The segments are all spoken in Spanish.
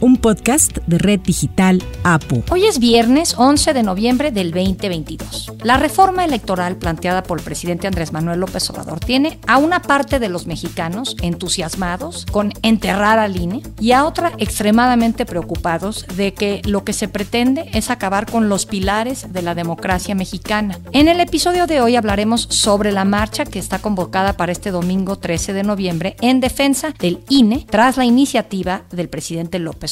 un podcast de Red Digital APU. Hoy es viernes 11 de noviembre del 2022. La reforma electoral planteada por el presidente Andrés Manuel López Obrador tiene a una parte de los mexicanos entusiasmados con enterrar al INE y a otra extremadamente preocupados de que lo que se pretende es acabar con los pilares de la democracia mexicana. En el episodio de hoy hablaremos sobre la marcha que está convocada para este domingo 13 de noviembre en defensa del INE tras la iniciativa del presidente López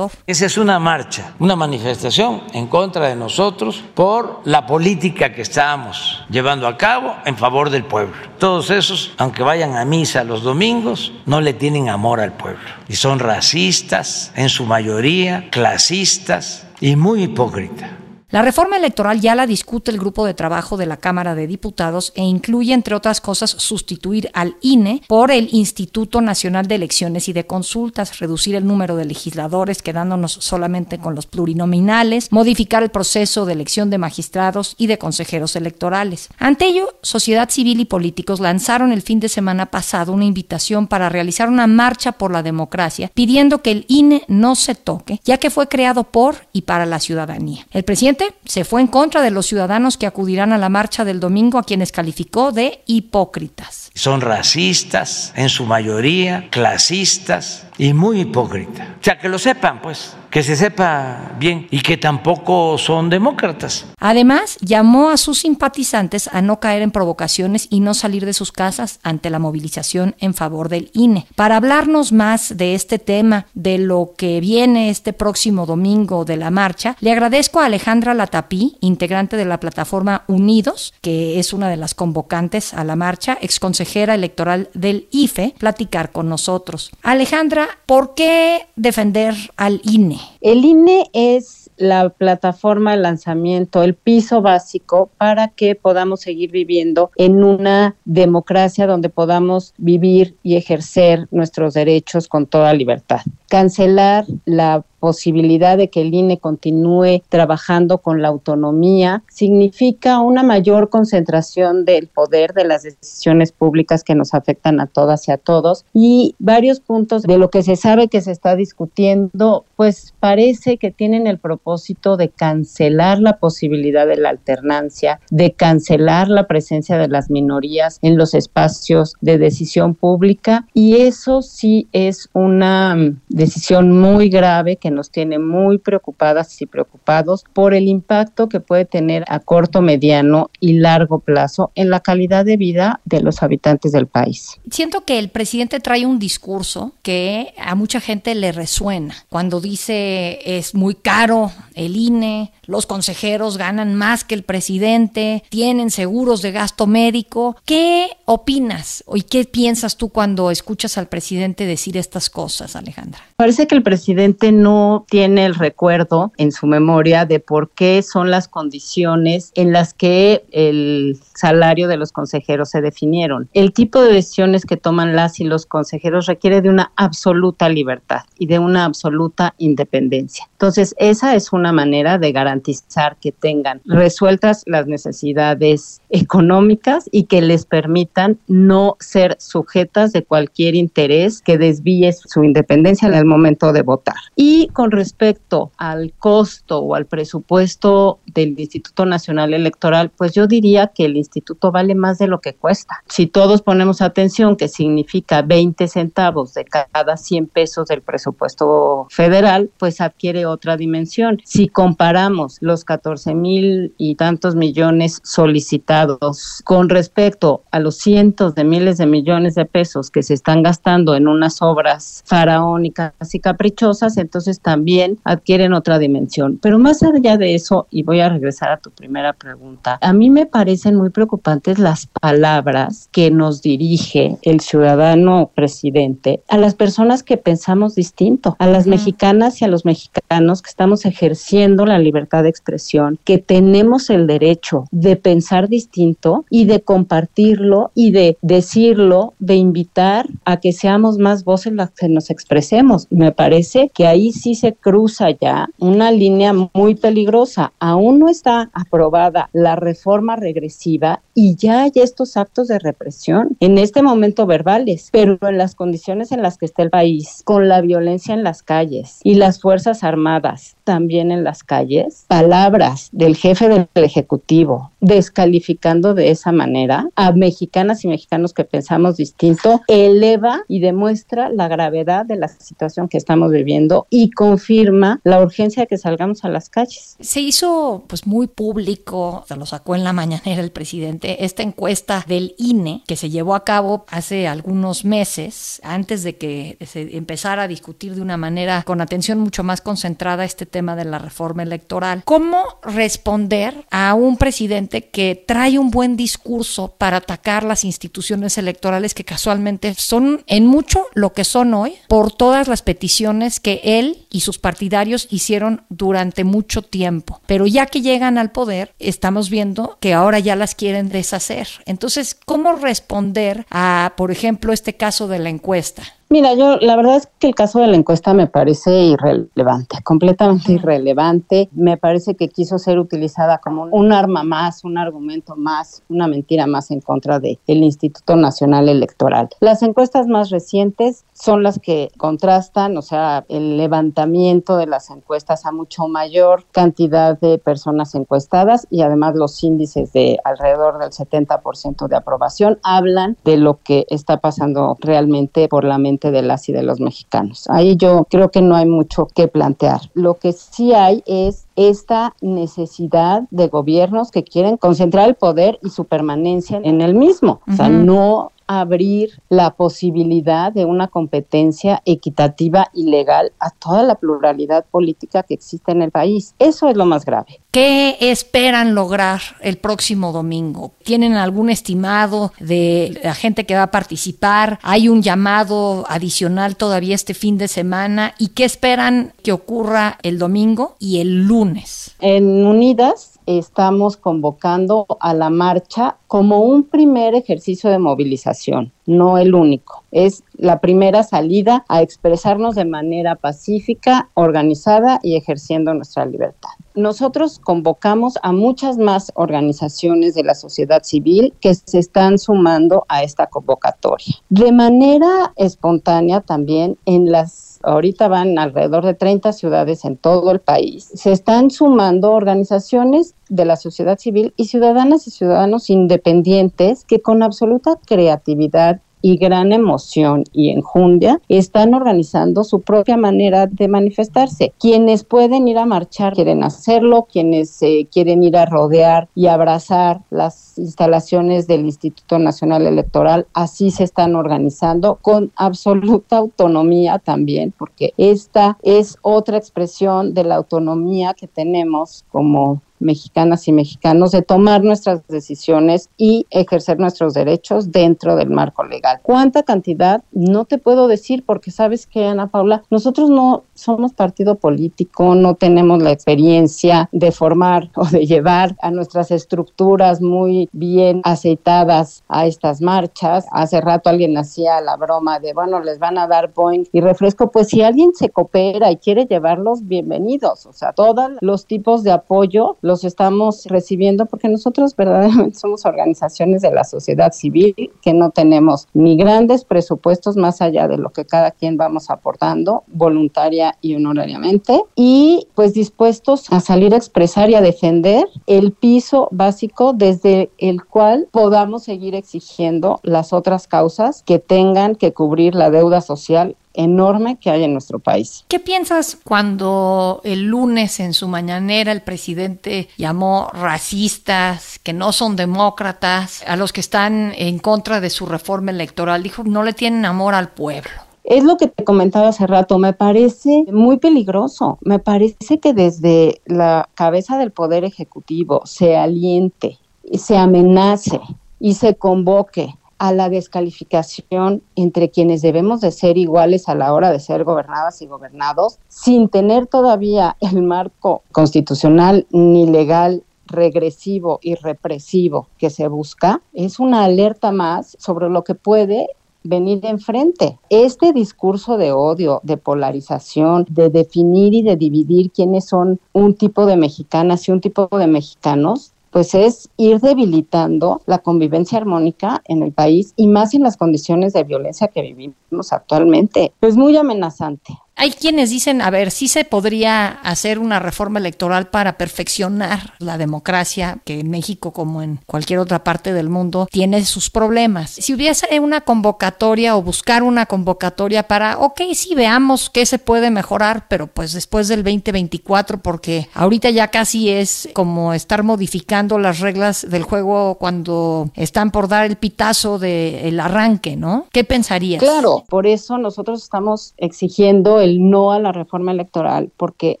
Esa es una marcha, una manifestación en contra de nosotros por la política que estamos llevando a cabo en favor del pueblo. Todos esos, aunque vayan a misa los domingos, no le tienen amor al pueblo. Y son racistas, en su mayoría, clasistas y muy hipócritas. La reforma electoral ya la discute el grupo de trabajo de la Cámara de Diputados e incluye, entre otras cosas, sustituir al INE por el Instituto Nacional de Elecciones y de Consultas, reducir el número de legisladores quedándonos solamente con los plurinominales, modificar el proceso de elección de magistrados y de consejeros electorales. Ante ello, sociedad civil y políticos lanzaron el fin de semana pasado una invitación para realizar una marcha por la democracia pidiendo que el INE no se toque, ya que fue creado por y para la ciudadanía. El presidente se fue en contra de los ciudadanos que acudirán a la marcha del domingo a quienes calificó de hipócritas. Son racistas, en su mayoría, clasistas y muy hipócritas. O sea, que lo sepan, pues que se sepa bien y que tampoco son demócratas. Además, llamó a sus simpatizantes a no caer en provocaciones y no salir de sus casas ante la movilización en favor del INE. Para hablarnos más de este tema, de lo que viene este próximo domingo de la marcha, le agradezco a Alejandra Latapí, integrante de la plataforma Unidos, que es una de las convocantes a la marcha, exconsejera electoral del IFE, platicar con nosotros. Alejandra, ¿por qué defender al INE? El INE es la plataforma de lanzamiento, el piso básico para que podamos seguir viviendo en una democracia donde podamos vivir y ejercer nuestros derechos con toda libertad. Cancelar la posibilidad de que el INE continúe trabajando con la autonomía significa una mayor concentración del poder de las decisiones públicas que nos afectan a todas y a todos. Y varios puntos de lo que se sabe que se está discutiendo pues parece que tienen el propósito de cancelar la posibilidad de la alternancia, de cancelar la presencia de las minorías en los espacios de decisión pública. Y eso sí es una decisión muy grave que nos tiene muy preocupadas y preocupados por el impacto que puede tener a corto, mediano y largo plazo en la calidad de vida de los habitantes del país. Siento que el presidente trae un discurso que a mucha gente le resuena cuando dice es muy caro el INE, los consejeros ganan más que el presidente, tienen seguros de gasto médico. ¿Qué opinas y qué piensas tú cuando escuchas al presidente decir estas cosas, Alejandra? Parece que el presidente no tiene el recuerdo en su memoria de por qué son las condiciones en las que el salario de los consejeros se definieron. El tipo de decisiones que toman las y los consejeros requiere de una absoluta libertad y de una absoluta independencia. Entonces, esa es una manera de garantizar que tengan resueltas las necesidades económicas y que les permitan no ser sujetas de cualquier interés que desvíe su independencia en el momento de votar. Y con respecto al costo o al presupuesto del Instituto Nacional Electoral, pues yo diría que el instituto vale más de lo que cuesta. Si todos ponemos atención, que significa 20 centavos de cada 100 pesos del presupuesto federal, pues adquiere otra dimensión. Si comparamos los 14 mil y tantos millones solicitados con respecto a los cientos de miles de millones de pesos que se están gastando en unas obras faraónicas y caprichosas, entonces también adquieren otra dimensión. Pero más allá de eso, y voy a regresar a tu primera pregunta, a mí me parecen muy preocupantes las palabras que nos dirige el ciudadano presidente a las personas que pensamos distinto, a las mexicanas y a los mexicanos que estamos ejerciendo la libertad de expresión, que tenemos el derecho de pensar distinto y de compartirlo y de decirlo, de invitar a que seamos más voces las que nos expresemos. Me parece que ahí sí sí se cruza ya una línea muy peligrosa. Aún no está aprobada la reforma regresiva y ya hay estos actos de represión, en este momento verbales, pero en las condiciones en las que está el país, con la violencia en las calles y las Fuerzas Armadas también en las calles, palabras del jefe del Ejecutivo descalificando de esa manera a mexicanas y mexicanos que pensamos distinto, eleva y demuestra la gravedad de la situación que estamos viviendo y confirma la urgencia de que salgamos a las calles. Se hizo pues muy público, se lo sacó en la mañanera el presidente, esta encuesta del INE que se llevó a cabo hace algunos meses, antes de que se empezara a discutir de una manera con atención mucho más concentrada este tema de la reforma electoral. ¿Cómo responder a un presidente que trae un buen discurso para atacar las instituciones electorales que casualmente son en mucho lo que son hoy por todas las peticiones que él y sus partidarios hicieron durante mucho tiempo. Pero ya que llegan al poder, estamos viendo que ahora ya las quieren deshacer. Entonces, ¿cómo responder a, por ejemplo, este caso de la encuesta? Mira, yo la verdad es que el caso de la encuesta me parece irrelevante, completamente irrelevante. Me parece que quiso ser utilizada como un arma más, un argumento más, una mentira más en contra del el Instituto Nacional Electoral. Las encuestas más recientes son las que contrastan, o sea, el levantamiento de las encuestas a mucho mayor cantidad de personas encuestadas y además los índices de alrededor del 70% de aprobación hablan de lo que está pasando realmente por la mente de las y de los mexicanos. Ahí yo creo que no hay mucho que plantear. Lo que sí hay es esta necesidad de gobiernos que quieren concentrar el poder y su permanencia en el mismo. O sea, no abrir la posibilidad de una competencia equitativa y legal a toda la pluralidad política que existe en el país. Eso es lo más grave. ¿Qué esperan lograr el próximo domingo? ¿Tienen algún estimado de la gente que va a participar? ¿Hay un llamado adicional todavía este fin de semana? ¿Y qué esperan que ocurra el domingo y el lunes? En Unidas estamos convocando a la marcha como un primer ejercicio de movilización, no el único. Es la primera salida a expresarnos de manera pacífica, organizada y ejerciendo nuestra libertad. Nosotros convocamos a muchas más organizaciones de la sociedad civil que se están sumando a esta convocatoria. De manera espontánea también en las ahorita van alrededor de 30 ciudades en todo el país, se están sumando organizaciones de la sociedad civil y ciudadanas y ciudadanos independientes que con absoluta creatividad y gran emoción y enjundia están organizando su propia manera de manifestarse. Quienes pueden ir a marchar quieren hacerlo, quienes eh, quieren ir a rodear y abrazar las instalaciones del Instituto Nacional Electoral, así se están organizando con absoluta autonomía también, porque esta es otra expresión de la autonomía que tenemos como mexicanas y mexicanos de tomar nuestras decisiones y ejercer nuestros derechos dentro del marco legal. ¿Cuánta cantidad? No te puedo decir porque sabes que, Ana Paula, nosotros no somos partido político, no tenemos la experiencia de formar o de llevar a nuestras estructuras muy bien aceitadas a estas marchas. Hace rato alguien hacía la broma de, bueno, les van a dar Boeing y refresco. Pues si alguien se coopera y quiere llevarlos, bienvenidos. O sea, todos los tipos de apoyo los estamos recibiendo porque nosotros verdaderamente somos organizaciones de la sociedad civil que no tenemos ni grandes presupuestos más allá de lo que cada quien vamos aportando voluntaria y honorariamente y pues dispuestos a salir a expresar y a defender el piso básico desde el cual podamos seguir exigiendo las otras causas que tengan que cubrir la deuda social enorme que hay en nuestro país. ¿Qué piensas cuando el lunes en su mañanera el presidente llamó racistas, que no son demócratas, a los que están en contra de su reforma electoral? Dijo, no le tienen amor al pueblo. Es lo que te comentaba hace rato, me parece muy peligroso, me parece que desde la cabeza del Poder Ejecutivo se aliente, se amenace y se convoque a la descalificación entre quienes debemos de ser iguales a la hora de ser gobernadas y gobernados, sin tener todavía el marco constitucional ni legal regresivo y represivo que se busca, es una alerta más sobre lo que puede venir enfrente. Este discurso de odio, de polarización, de definir y de dividir quiénes son un tipo de mexicanas y un tipo de mexicanos, pues es ir debilitando la convivencia armónica en el país y más en las condiciones de violencia que vivimos actualmente. Es muy amenazante. Hay quienes dicen, a ver, sí se podría hacer una reforma electoral para perfeccionar la democracia, que en México, como en cualquier otra parte del mundo, tiene sus problemas. Si hubiese una convocatoria o buscar una convocatoria para, ok, sí, veamos qué se puede mejorar, pero pues después del 2024, porque ahorita ya casi es como estar modificando las reglas del juego cuando están por dar el pitazo del arranque, ¿no? ¿Qué pensarías? Claro, por eso nosotros estamos exigiendo el no a la reforma electoral, porque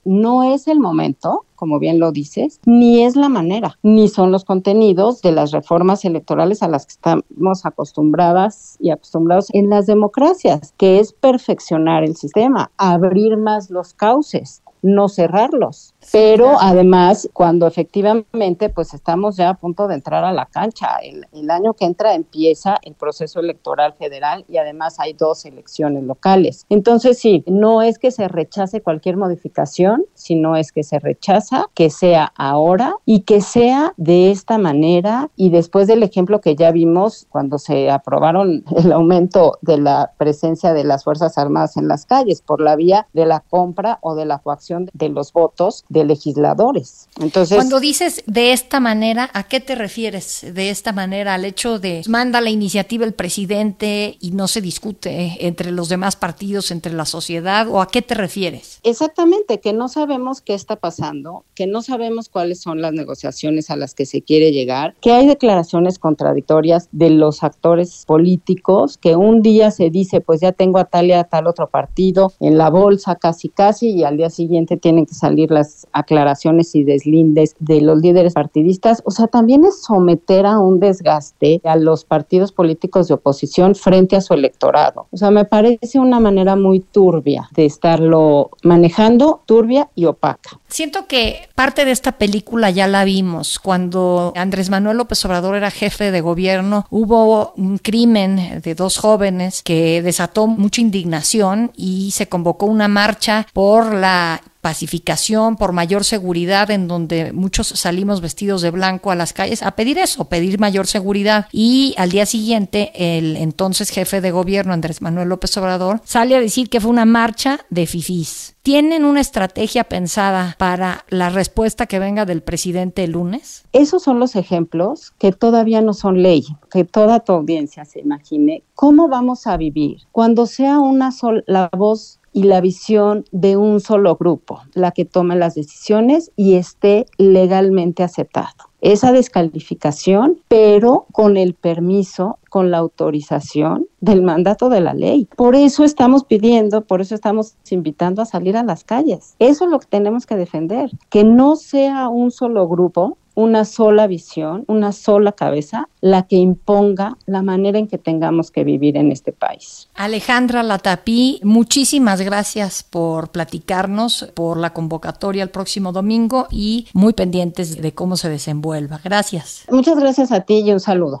no es el momento como bien lo dices, ni es la manera, ni son los contenidos de las reformas electorales a las que estamos acostumbradas y acostumbrados en las democracias, que es perfeccionar el sistema, abrir más los cauces, no cerrarlos. Pero además, cuando efectivamente, pues estamos ya a punto de entrar a la cancha, el, el, año que entra empieza el proceso electoral federal y además hay dos elecciones locales. Entonces, sí, no es que se rechace cualquier modificación, sino es que se rechaza que sea ahora y que sea de esta manera y después del ejemplo que ya vimos cuando se aprobaron el aumento de la presencia de las Fuerzas Armadas en las calles por la vía de la compra o de la coacción de los votos de legisladores. Entonces, cuando dices de esta manera, ¿a qué te refieres? De esta manera, al hecho de manda la iniciativa el presidente y no se discute entre los demás partidos, entre la sociedad, o a qué te refieres? Exactamente, que no sabemos qué está pasando, que no sabemos cuáles son las negociaciones a las que se quiere llegar, que hay declaraciones contradictorias de los actores políticos, que un día se dice, pues ya tengo a tal y a tal otro partido en la bolsa casi casi y al día siguiente tienen que salir las aclaraciones y deslindes de los líderes partidistas, o sea, también es someter a un desgaste a los partidos políticos de oposición frente a su electorado. O sea, me parece una manera muy turbia de estarlo manejando, turbia y opaca. Siento que parte de esta película ya la vimos. Cuando Andrés Manuel López Obrador era jefe de gobierno, hubo un crimen de dos jóvenes que desató mucha indignación y se convocó una marcha por la pacificación, por mayor seguridad, en donde muchos salimos vestidos de blanco a las calles a pedir eso, pedir mayor seguridad. Y al día siguiente, el entonces jefe de gobierno, Andrés Manuel López Obrador, sale a decir que fue una marcha de fifís. ¿Tienen una estrategia pensada para la respuesta que venga del presidente el lunes? Esos son los ejemplos que todavía no son ley, que toda tu audiencia se imagine cómo vamos a vivir cuando sea una sola voz y la visión de un solo grupo, la que tome las decisiones y esté legalmente aceptado. Esa descalificación, pero con el permiso, con la autorización del mandato de la ley. Por eso estamos pidiendo, por eso estamos invitando a salir a las calles. Eso es lo que tenemos que defender, que no sea un solo grupo una sola visión, una sola cabeza, la que imponga la manera en que tengamos que vivir en este país. Alejandra Latapí, muchísimas gracias por platicarnos, por la convocatoria el próximo domingo y muy pendientes de cómo se desenvuelva. Gracias. Muchas gracias a ti y un saludo.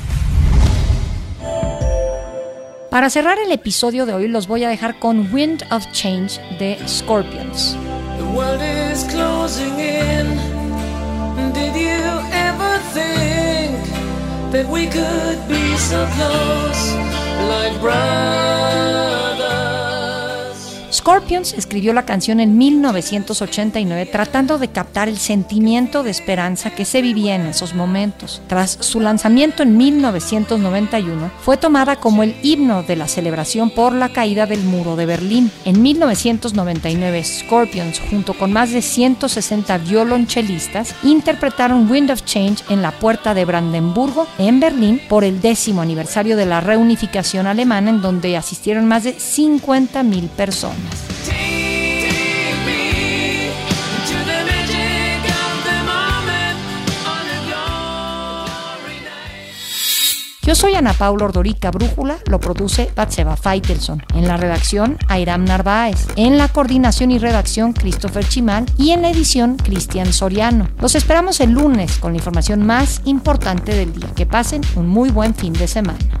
Para cerrar el episodio de hoy los voy a dejar con Wind of Change de Scorpions. Scorpions escribió la canción en 1989 tratando de captar el sentimiento de esperanza que se vivía en esos momentos. Tras su lanzamiento en 1991, fue tomada como el himno de la celebración por la caída del muro de Berlín. En 1999, Scorpions, junto con más de 160 violonchelistas, interpretaron Wind of Change en la puerta de Brandenburgo, en Berlín, por el décimo aniversario de la reunificación alemana, en donde asistieron más de 50.000 personas. Yo soy Ana Paula Ordorica Brújula, lo produce Batseba Feitelson. En la redacción, Airam Narváez. En la coordinación y redacción, Christopher Chimal. Y en la edición, Cristian Soriano. Los esperamos el lunes con la información más importante del día. Que pasen un muy buen fin de semana.